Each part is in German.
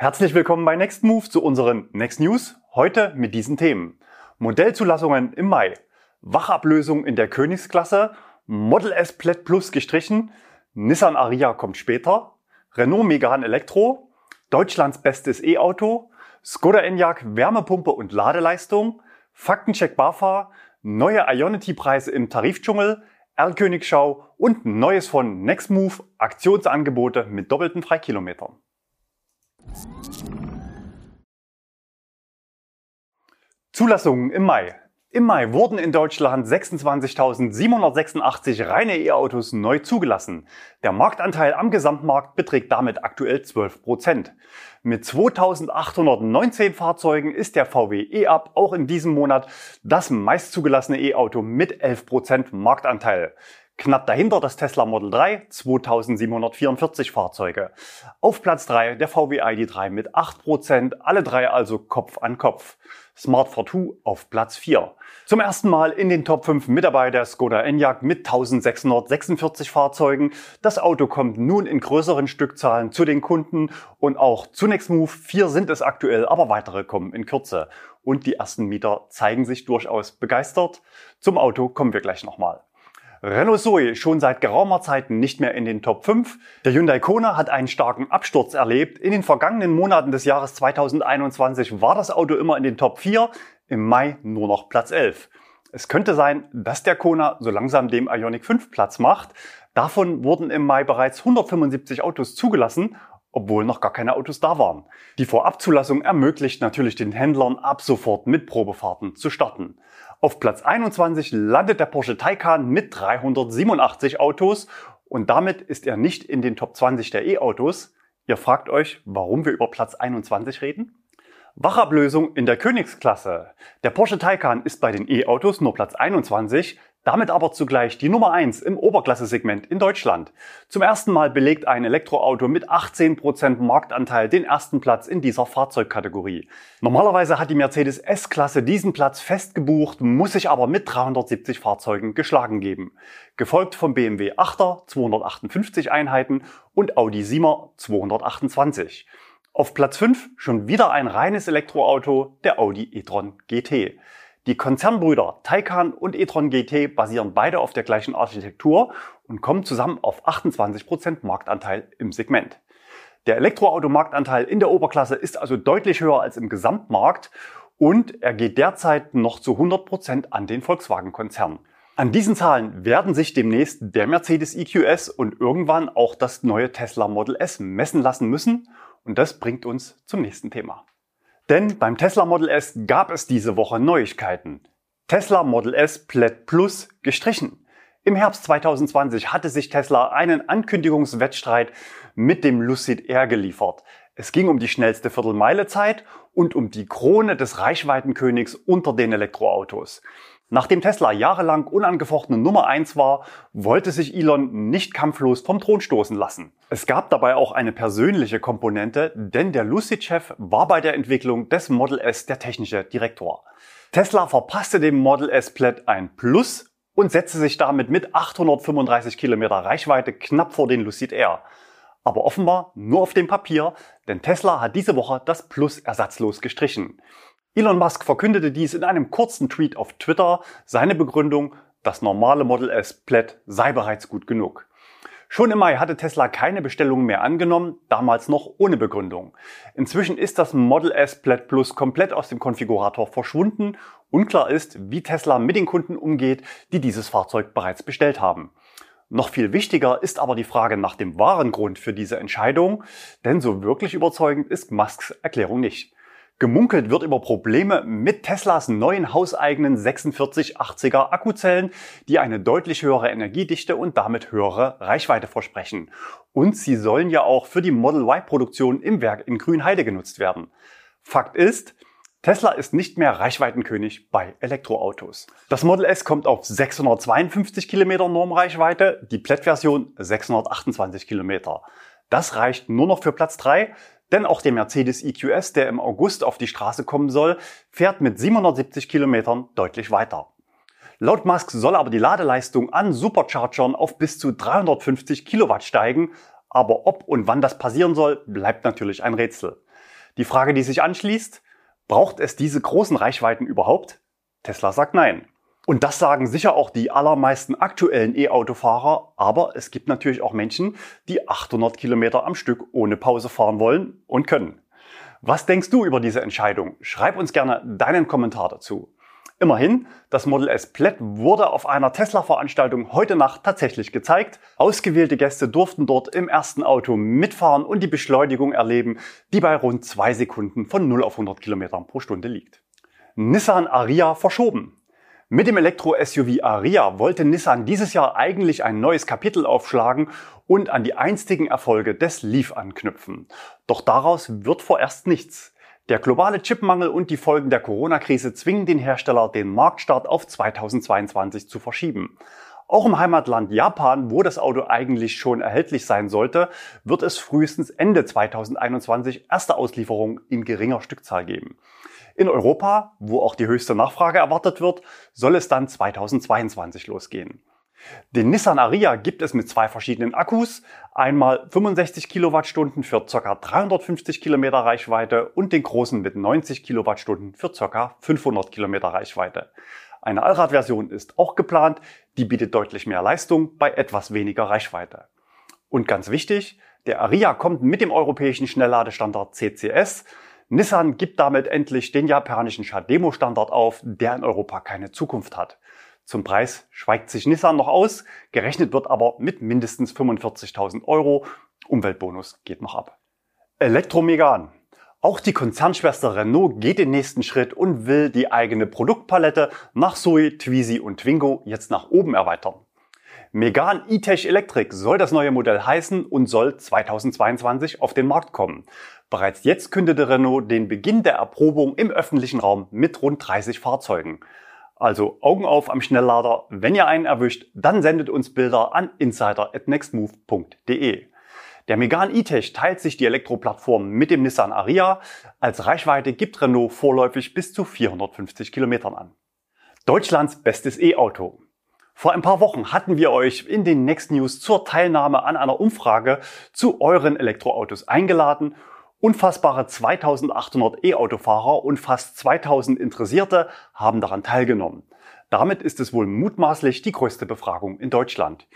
Herzlich willkommen bei Next Move zu unseren Next News. Heute mit diesen Themen. Modellzulassungen im Mai. Wachablösung in der Königsklasse. Model S Plaid Plus gestrichen. Nissan Aria kommt später. Renault Megane Elektro. Deutschlands bestes E-Auto. Skoda Enyaq Wärmepumpe und Ladeleistung. Faktencheck BAFA. Neue Ionity-Preise im Tarifdschungel. R-Königschau und Neues von Nextmove, Aktionsangebote mit doppelten Freikilometern. Zulassungen im Mai. Im Mai wurden in Deutschland 26.786 reine E-Autos neu zugelassen. Der Marktanteil am Gesamtmarkt beträgt damit aktuell 12 Prozent. Mit 2.819 Fahrzeugen ist der VW E-Up auch in diesem Monat das meist zugelassene E-Auto mit 11 Prozent Marktanteil. Knapp dahinter das Tesla Model 3, 2744 Fahrzeuge. Auf Platz 3 der VW ID3 mit 8%, alle drei also Kopf an Kopf. Smart Fortwo auf Platz 4. Zum ersten Mal in den Top 5 Mitarbeiter Skoda Enyaq mit 1646 Fahrzeugen. Das Auto kommt nun in größeren Stückzahlen zu den Kunden und auch zunächst Move. Vier sind es aktuell, aber weitere kommen in Kürze. Und die ersten Mieter zeigen sich durchaus begeistert. Zum Auto kommen wir gleich nochmal. Renault Zoe schon seit geraumer Zeit nicht mehr in den Top 5. Der Hyundai Kona hat einen starken Absturz erlebt. In den vergangenen Monaten des Jahres 2021 war das Auto immer in den Top 4, im Mai nur noch Platz 11. Es könnte sein, dass der Kona so langsam dem Ioniq 5 Platz macht. Davon wurden im Mai bereits 175 Autos zugelassen obwohl noch gar keine Autos da waren. Die Vorabzulassung ermöglicht natürlich den Händlern ab sofort mit Probefahrten zu starten. Auf Platz 21 landet der Porsche Taycan mit 387 Autos und damit ist er nicht in den Top 20 der E-Autos. Ihr fragt euch, warum wir über Platz 21 reden? Wachablösung in der Königsklasse. Der Porsche Taycan ist bei den E-Autos nur Platz 21, damit aber zugleich die Nummer 1 im Oberklasse-Segment in Deutschland. Zum ersten Mal belegt ein Elektroauto mit 18% Marktanteil den ersten Platz in dieser Fahrzeugkategorie. Normalerweise hat die Mercedes S-Klasse diesen Platz fest gebucht, muss sich aber mit 370 Fahrzeugen geschlagen geben. Gefolgt vom BMW 8er 258 Einheiten und Audi 7er 228. Auf Platz 5 schon wieder ein reines Elektroauto, der Audi e-tron GT. Die Konzernbrüder Taycan und e-tron GT basieren beide auf der gleichen Architektur und kommen zusammen auf 28% Marktanteil im Segment. Der Elektroautomarktanteil in der Oberklasse ist also deutlich höher als im Gesamtmarkt und er geht derzeit noch zu 100% an den Volkswagen-Konzern. An diesen Zahlen werden sich demnächst der Mercedes EQS und irgendwann auch das neue Tesla Model S messen lassen müssen und das bringt uns zum nächsten Thema. Denn beim Tesla Model S gab es diese Woche Neuigkeiten. Tesla Model S Plaid Plus gestrichen. Im Herbst 2020 hatte sich Tesla einen Ankündigungswettstreit mit dem Lucid Air geliefert. Es ging um die schnellste Viertelmeilezeit und um die Krone des Reichweitenkönigs unter den Elektroautos. Nachdem Tesla jahrelang unangefochtene Nummer eins war, wollte sich Elon nicht kampflos vom Thron stoßen lassen. Es gab dabei auch eine persönliche Komponente, denn der Lucid-Chef war bei der Entwicklung des Model S der technische Direktor. Tesla verpasste dem Model S Plaid ein Plus und setzte sich damit mit 835 Kilometer Reichweite knapp vor den Lucid Air. Aber offenbar nur auf dem Papier, denn Tesla hat diese Woche das Plus ersatzlos gestrichen. Elon Musk verkündete dies in einem kurzen Tweet auf Twitter. Seine Begründung, das normale Model S Plaid sei bereits gut genug. Schon im Mai hatte Tesla keine Bestellungen mehr angenommen, damals noch ohne Begründung. Inzwischen ist das Model S Plaid Plus komplett aus dem Konfigurator verschwunden. Unklar ist, wie Tesla mit den Kunden umgeht, die dieses Fahrzeug bereits bestellt haben. Noch viel wichtiger ist aber die Frage nach dem wahren Grund für diese Entscheidung, denn so wirklich überzeugend ist Musks Erklärung nicht. Gemunkelt wird über Probleme mit Teslas neuen hauseigenen 4680er Akkuzellen, die eine deutlich höhere Energiedichte und damit höhere Reichweite versprechen. Und sie sollen ja auch für die Model Y Produktion im Werk in Grünheide genutzt werden. Fakt ist, Tesla ist nicht mehr Reichweitenkönig bei Elektroautos. Das Model S kommt auf 652 Kilometer Normreichweite, die Plaid-Version 628 Kilometer. Das reicht nur noch für Platz 3, denn auch der Mercedes EQS, der im August auf die Straße kommen soll, fährt mit 770 Kilometern deutlich weiter. Laut Musk soll aber die Ladeleistung an Superchargern auf bis zu 350 Kilowatt steigen, Aber ob und wann das passieren soll, bleibt natürlich ein Rätsel. Die Frage, die sich anschließt, braucht es diese großen Reichweiten überhaupt? Tesla sagt nein. Und das sagen sicher auch die allermeisten aktuellen E-Autofahrer, aber es gibt natürlich auch Menschen, die 800 Kilometer am Stück ohne Pause fahren wollen und können. Was denkst du über diese Entscheidung? Schreib uns gerne deinen Kommentar dazu. Immerhin, das Model S Plaid wurde auf einer Tesla-Veranstaltung heute Nacht tatsächlich gezeigt. Ausgewählte Gäste durften dort im ersten Auto mitfahren und die Beschleunigung erleben, die bei rund zwei Sekunden von 0 auf 100 Kilometern pro Stunde liegt. Nissan Aria verschoben. Mit dem Elektro-SUV Aria wollte Nissan dieses Jahr eigentlich ein neues Kapitel aufschlagen und an die einstigen Erfolge des Leaf anknüpfen. Doch daraus wird vorerst nichts. Der globale Chipmangel und die Folgen der Corona-Krise zwingen den Hersteller, den Marktstart auf 2022 zu verschieben. Auch im Heimatland Japan, wo das Auto eigentlich schon erhältlich sein sollte, wird es frühestens Ende 2021 erste Auslieferungen in geringer Stückzahl geben. In Europa, wo auch die höchste Nachfrage erwartet wird, soll es dann 2022 losgehen. Den Nissan Ariya gibt es mit zwei verschiedenen Akkus, einmal 65 Kilowattstunden für ca. 350 Kilometer Reichweite und den großen mit 90 Kilowattstunden für ca. 500 Kilometer Reichweite. Eine Allradversion ist auch geplant, die bietet deutlich mehr Leistung bei etwas weniger Reichweite. Und ganz wichtig, der Ariya kommt mit dem europäischen Schnellladestandard CCS, Nissan gibt damit endlich den japanischen Shademo-Standard auf, der in Europa keine Zukunft hat. Zum Preis schweigt sich Nissan noch aus, gerechnet wird aber mit mindestens 45.000 Euro. Umweltbonus geht noch ab. Elektromegan. Auch die Konzernschwester Renault geht den nächsten Schritt und will die eigene Produktpalette nach Zoe, Twizy und Twingo jetzt nach oben erweitern. Megan E-Tech Electric soll das neue Modell heißen und soll 2022 auf den Markt kommen. Bereits jetzt kündete Renault den Beginn der Erprobung im öffentlichen Raum mit rund 30 Fahrzeugen. Also Augen auf am Schnelllader. Wenn ihr einen erwischt, dann sendet uns Bilder an insider@nextmove.de. Der Megane E-Tech teilt sich die Elektroplattform mit dem Nissan Ariya. Als Reichweite gibt Renault vorläufig bis zu 450 Kilometern an. Deutschlands bestes E-Auto. Vor ein paar Wochen hatten wir euch in den Next News zur Teilnahme an einer Umfrage zu euren Elektroautos eingeladen. Unfassbare 2800 E-Autofahrer und fast 2000 Interessierte haben daran teilgenommen. Damit ist es wohl mutmaßlich die größte Befragung in Deutschland.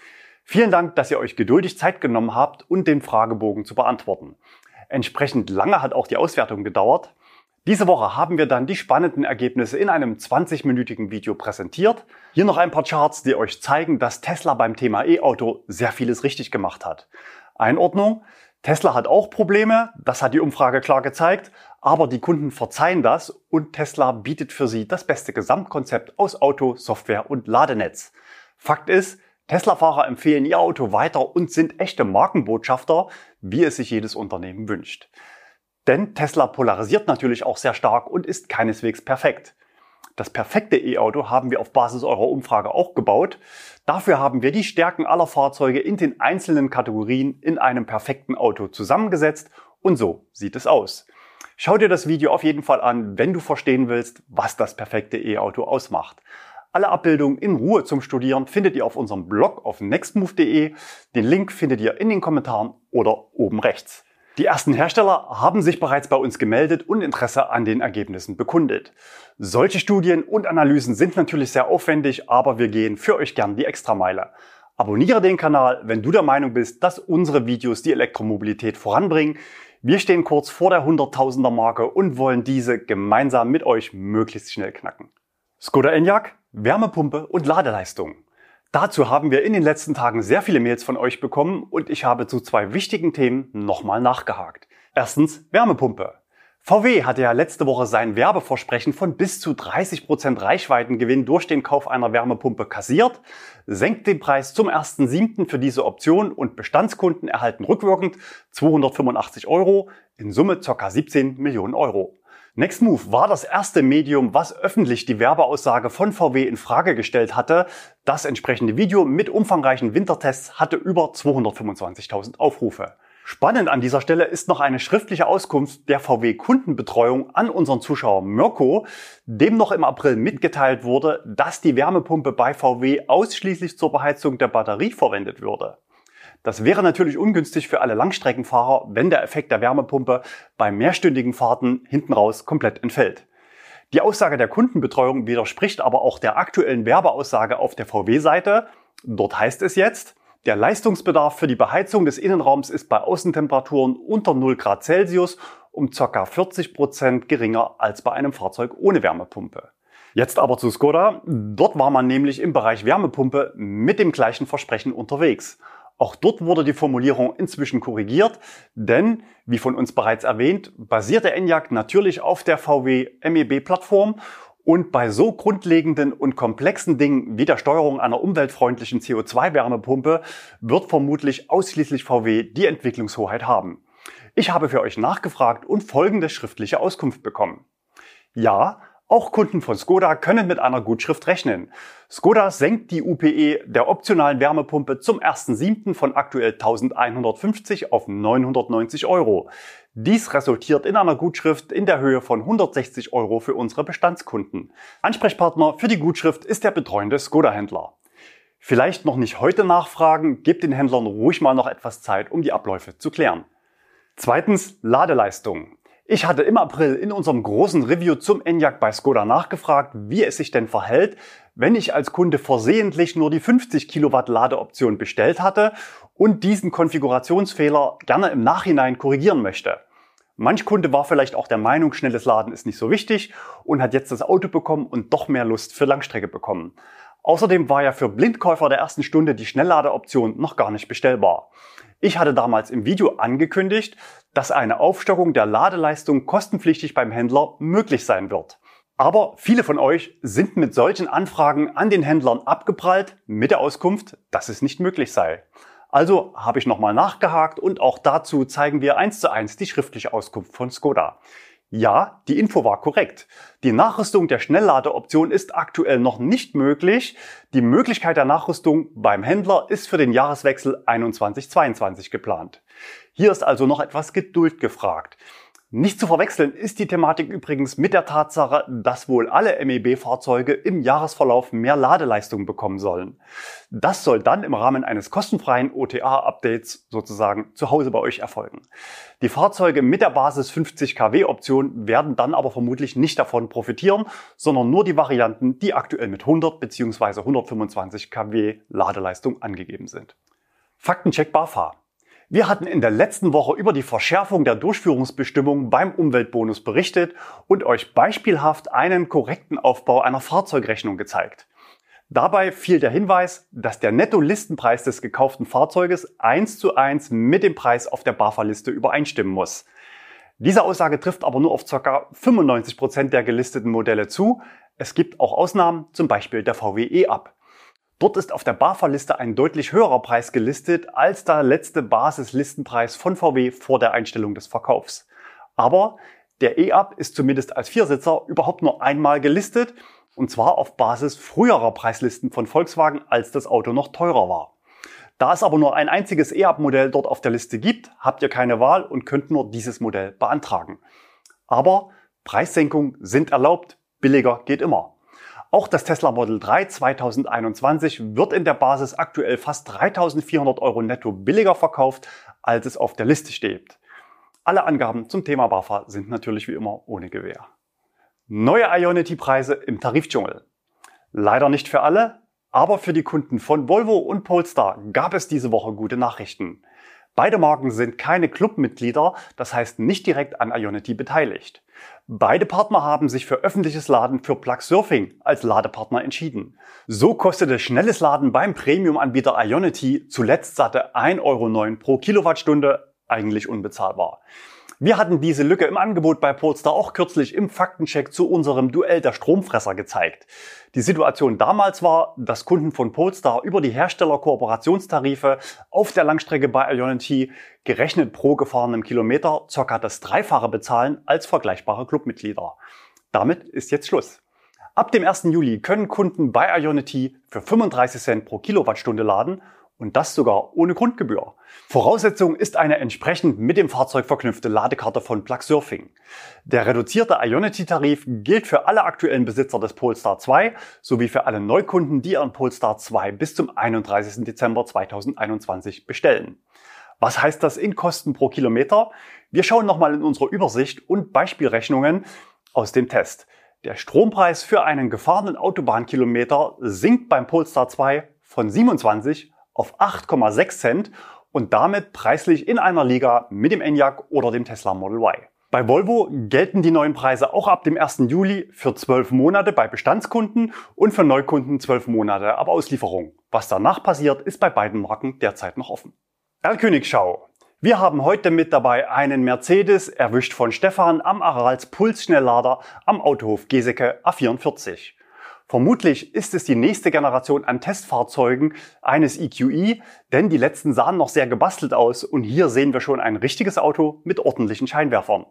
Vielen Dank, dass ihr euch geduldig Zeit genommen habt und den Fragebogen zu beantworten. Entsprechend lange hat auch die Auswertung gedauert. Diese Woche haben wir dann die spannenden Ergebnisse in einem 20-minütigen Video präsentiert. Hier noch ein paar Charts, die euch zeigen, dass Tesla beim Thema E-Auto sehr vieles richtig gemacht hat. Einordnung. Tesla hat auch Probleme, das hat die Umfrage klar gezeigt, aber die Kunden verzeihen das und Tesla bietet für sie das beste Gesamtkonzept aus Auto, Software und Ladenetz. Fakt ist, Tesla-Fahrer empfehlen ihr Auto weiter und sind echte Markenbotschafter, wie es sich jedes Unternehmen wünscht. Denn Tesla polarisiert natürlich auch sehr stark und ist keineswegs perfekt. Das perfekte E-Auto haben wir auf Basis eurer Umfrage auch gebaut. Dafür haben wir die Stärken aller Fahrzeuge in den einzelnen Kategorien in einem perfekten Auto zusammengesetzt und so sieht es aus. Schau dir das Video auf jeden Fall an, wenn du verstehen willst, was das perfekte E-Auto ausmacht. Alle Abbildungen in Ruhe zum Studieren findet ihr auf unserem Blog auf nextmove.de. Den Link findet ihr in den Kommentaren oder oben rechts. Die ersten Hersteller haben sich bereits bei uns gemeldet und Interesse an den Ergebnissen bekundet. Solche Studien und Analysen sind natürlich sehr aufwendig, aber wir gehen für euch gern die Extrameile. Abonniere den Kanal, wenn du der Meinung bist, dass unsere Videos die Elektromobilität voranbringen. Wir stehen kurz vor der 100.000er Marke und wollen diese gemeinsam mit euch möglichst schnell knacken. Skoda Enyaq, Wärmepumpe und Ladeleistung. Dazu haben wir in den letzten Tagen sehr viele Mails von euch bekommen und ich habe zu zwei wichtigen Themen nochmal nachgehakt. Erstens Wärmepumpe. VW hatte ja letzte Woche sein Werbeversprechen von bis zu 30 Prozent Reichweitengewinn durch den Kauf einer Wärmepumpe kassiert, senkt den Preis zum 1.7. für diese Option und Bestandskunden erhalten rückwirkend 285 Euro, in Summe ca. 17 Millionen Euro. Nextmove war das erste Medium, was öffentlich die Werbeaussage von VW in Frage gestellt hatte. Das entsprechende Video mit umfangreichen Wintertests hatte über 225.000 Aufrufe. Spannend an dieser Stelle ist noch eine schriftliche Auskunft der VW Kundenbetreuung an unseren Zuschauer Mirko, dem noch im April mitgeteilt wurde, dass die Wärmepumpe bei VW ausschließlich zur Beheizung der Batterie verwendet würde. Das wäre natürlich ungünstig für alle Langstreckenfahrer, wenn der Effekt der Wärmepumpe bei mehrstündigen Fahrten hinten raus komplett entfällt. Die Aussage der Kundenbetreuung widerspricht aber auch der aktuellen Werbeaussage auf der VW-Seite. Dort heißt es jetzt, der Leistungsbedarf für die Beheizung des Innenraums ist bei Außentemperaturen unter 0 Grad Celsius um ca. 40 Prozent geringer als bei einem Fahrzeug ohne Wärmepumpe. Jetzt aber zu Skoda. Dort war man nämlich im Bereich Wärmepumpe mit dem gleichen Versprechen unterwegs. Auch dort wurde die Formulierung inzwischen korrigiert, denn, wie von uns bereits erwähnt, basiert der Enyaq natürlich auf der VW MEB-Plattform und bei so grundlegenden und komplexen Dingen wie der Steuerung einer umweltfreundlichen CO2-Wärmepumpe wird vermutlich ausschließlich VW die Entwicklungshoheit haben. Ich habe für euch nachgefragt und folgende schriftliche Auskunft bekommen. Ja, auch Kunden von Skoda können mit einer Gutschrift rechnen. Skoda senkt die UPE der optionalen Wärmepumpe zum 1.7. von aktuell 1150 auf 990 Euro. Dies resultiert in einer Gutschrift in der Höhe von 160 Euro für unsere Bestandskunden. Ansprechpartner für die Gutschrift ist der betreuende Skoda-Händler. Vielleicht noch nicht heute nachfragen, gebt den Händlern ruhig mal noch etwas Zeit, um die Abläufe zu klären. Zweitens Ladeleistung. Ich hatte im April in unserem großen Review zum Enyaq bei Skoda nachgefragt, wie es sich denn verhält, wenn ich als Kunde versehentlich nur die 50 Kilowatt Ladeoption bestellt hatte und diesen Konfigurationsfehler gerne im Nachhinein korrigieren möchte. Manch Kunde war vielleicht auch der Meinung, schnelles Laden ist nicht so wichtig und hat jetzt das Auto bekommen und doch mehr Lust für Langstrecke bekommen. Außerdem war ja für Blindkäufer der ersten Stunde die Schnellladeoption noch gar nicht bestellbar. Ich hatte damals im Video angekündigt, dass eine Aufstockung der Ladeleistung kostenpflichtig beim Händler möglich sein wird. Aber viele von euch sind mit solchen Anfragen an den Händlern abgeprallt mit der Auskunft, dass es nicht möglich sei. Also habe ich nochmal nachgehakt und auch dazu zeigen wir eins zu eins die schriftliche Auskunft von Skoda. Ja, die Info war korrekt. Die Nachrüstung der Schnellladeoption ist aktuell noch nicht möglich. Die Möglichkeit der Nachrüstung beim Händler ist für den Jahreswechsel 21-22 geplant. Hier ist also noch etwas Geduld gefragt. Nicht zu verwechseln ist die Thematik übrigens mit der Tatsache, dass wohl alle MEB-Fahrzeuge im Jahresverlauf mehr Ladeleistung bekommen sollen. Das soll dann im Rahmen eines kostenfreien OTA-Updates sozusagen zu Hause bei euch erfolgen. Die Fahrzeuge mit der Basis 50 kW Option werden dann aber vermutlich nicht davon profitieren, sondern nur die Varianten, die aktuell mit 100 bzw. 125 kW Ladeleistung angegeben sind. Faktencheck BAFA. Wir hatten in der letzten Woche über die Verschärfung der Durchführungsbestimmungen beim Umweltbonus berichtet und euch beispielhaft einen korrekten Aufbau einer Fahrzeugrechnung gezeigt. Dabei fiel der Hinweis, dass der Netto-Listenpreis des gekauften Fahrzeuges eins zu eins mit dem Preis auf der BAFA-Liste übereinstimmen muss. Diese Aussage trifft aber nur auf ca. 95 Prozent der gelisteten Modelle zu. Es gibt auch Ausnahmen, zum Beispiel der VW E-Up. Dort ist auf der BAFA-Liste ein deutlich höherer Preis gelistet als der letzte Basislistenpreis von VW vor der Einstellung des Verkaufs. Aber der E-Up ist zumindest als Viersitzer überhaupt nur einmal gelistet und zwar auf Basis früherer Preislisten von Volkswagen, als das Auto noch teurer war. Da es aber nur ein einziges E-Up-Modell dort auf der Liste gibt, habt ihr keine Wahl und könnt nur dieses Modell beantragen. Aber Preissenkungen sind erlaubt, billiger geht immer. Auch das Tesla Model 3 2021 wird in der Basis aktuell fast 3400 Euro netto billiger verkauft, als es auf der Liste steht. Alle Angaben zum Thema BAFA sind natürlich wie immer ohne Gewähr. Neue Ionity-Preise im Tarifdschungel. Leider nicht für alle, aber für die Kunden von Volvo und Polestar gab es diese Woche gute Nachrichten. Beide Marken sind keine Clubmitglieder, das heißt nicht direkt an Ionity beteiligt. Beide Partner haben sich für öffentliches Laden für Plug Surfing als Ladepartner entschieden. So kostete schnelles Laden beim Premium-Anbieter Ionity zuletzt satte 1,09 Euro pro Kilowattstunde, eigentlich unbezahlbar. Wir hatten diese Lücke im Angebot bei Polestar auch kürzlich im Faktencheck zu unserem Duell der Stromfresser gezeigt. Die Situation damals war, dass Kunden von Polestar über die Herstellerkooperationstarife auf der Langstrecke bei Ionity gerechnet pro gefahrenem Kilometer ca. das Dreifache bezahlen als vergleichbare Clubmitglieder. Damit ist jetzt Schluss. Ab dem 1. Juli können Kunden bei Ionity für 35 Cent pro Kilowattstunde laden Und das sogar ohne Grundgebühr. Voraussetzung ist eine entsprechend mit dem Fahrzeug verknüpfte Ladekarte von Plug Surfing. Der reduzierte Ionity-Tarif gilt für alle aktuellen Besitzer des Polestar 2 sowie für alle Neukunden, die ihren Polestar 2 bis zum 31. Dezember 2021 bestellen. Was heißt das in Kosten pro Kilometer? Wir schauen nochmal in unserer Übersicht und Beispielrechnungen aus dem Test. Der Strompreis für einen gefahrenen Autobahnkilometer sinkt beim Polestar 2 von 27 auf 8,6 Cent und damit preislich in einer Liga mit dem Enyaq oder dem Tesla Model Y. Bei Volvo gelten die neuen Preise auch ab dem 1. Juli für 12 Monate bei Bestandskunden und für Neukunden 12 Monate ab Auslieferung. Was danach passiert, ist bei beiden Marken derzeit noch offen. Herr wir haben heute mit dabei einen Mercedes, erwischt von Stefan am Arals Pulsschnelllader am Autohof Geseke A44. Vermutlich ist es die nächste Generation an Testfahrzeugen eines EQE, denn die letzten sahen noch sehr gebastelt aus und hier sehen wir schon ein richtiges Auto mit ordentlichen Scheinwerfern.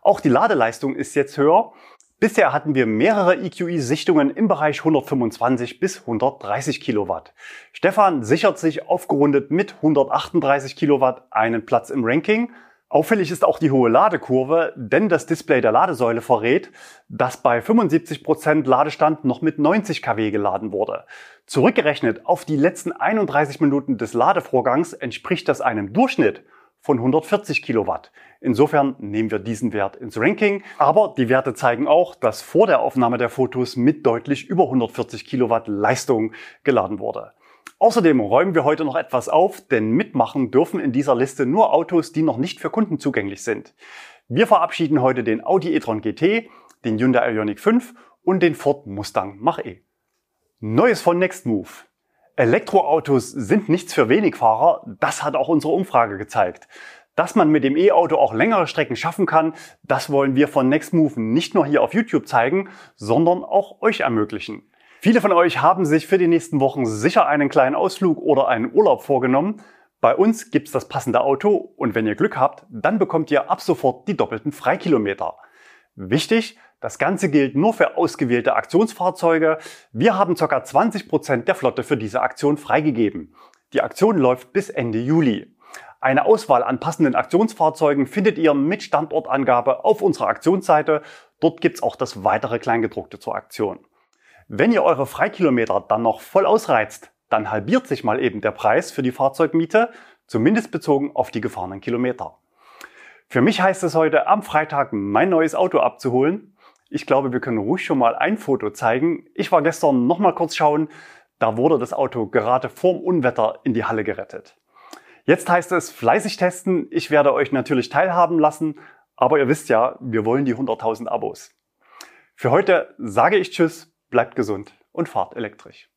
Auch die Ladeleistung ist jetzt höher. Bisher hatten wir mehrere EQE-Sichtungen im Bereich 125 bis 130 Kilowatt. Stefan sichert sich aufgerundet mit 138 Kilowatt einen Platz im Ranking. Auffällig ist auch die hohe Ladekurve, denn das Display der Ladesäule verrät, dass bei 75 Prozent Ladestand noch mit 90 kW geladen wurde. Zurückgerechnet auf die letzten 31 Minuten des Ladevorgangs entspricht das einem Durchschnitt von 140 Kilowatt. Insofern nehmen wir diesen Wert ins Ranking. Aber die Werte zeigen auch, dass vor der Aufnahme der Fotos mit deutlich über 140 Kilowatt Leistung geladen wurde. Außerdem räumen wir heute noch etwas auf, denn mitmachen dürfen in dieser Liste nur Autos, die noch nicht für Kunden zugänglich sind. Wir verabschieden heute den Audi e-tron GT, den Hyundai Ioniq 5 und den Ford Mustang Mach-E. Neues von Nextmove. Elektroautos sind nichts für Wenigfahrer, das hat auch unsere Umfrage gezeigt. Dass man mit dem E-Auto auch längere Strecken schaffen kann, das wollen wir von Nextmove nicht nur hier auf YouTube zeigen, sondern auch euch ermöglichen. Viele von euch haben sich für die nächsten Wochen sicher einen kleinen Ausflug oder einen Urlaub vorgenommen. Bei uns gibt's das passende Auto und wenn ihr Glück habt, dann bekommt ihr ab sofort die doppelten Freikilometer. Wichtig, das Ganze gilt nur für ausgewählte Aktionsfahrzeuge. Wir haben ca. 20 Prozent der Flotte für diese Aktion freigegeben. Die Aktion läuft bis Ende Juli. Eine Auswahl an passenden Aktionsfahrzeugen findet ihr mit Standortangabe auf unserer Aktionsseite. Dort gibt's auch das weitere Kleingedruckte zur Aktion. Wenn ihr eure Freikilometer dann noch voll ausreizt, dann halbiert sich mal eben der Preis für die Fahrzeugmiete, zumindest bezogen auf die gefahrenen Kilometer. Für mich heißt es heute am Freitag mein neues Auto abzuholen. Ich glaube, wir können ruhig schon mal ein Foto zeigen. Ich war gestern noch mal kurz schauen. Da wurde das Auto gerade vorm Unwetter in die Halle gerettet. Jetzt heißt es fleißig testen. Ich werde euch natürlich teilhaben lassen. Aber ihr wisst ja, wir wollen die 100.000 Abos. Für heute sage ich Tschüss, bleibt gesund und fahrt elektrisch.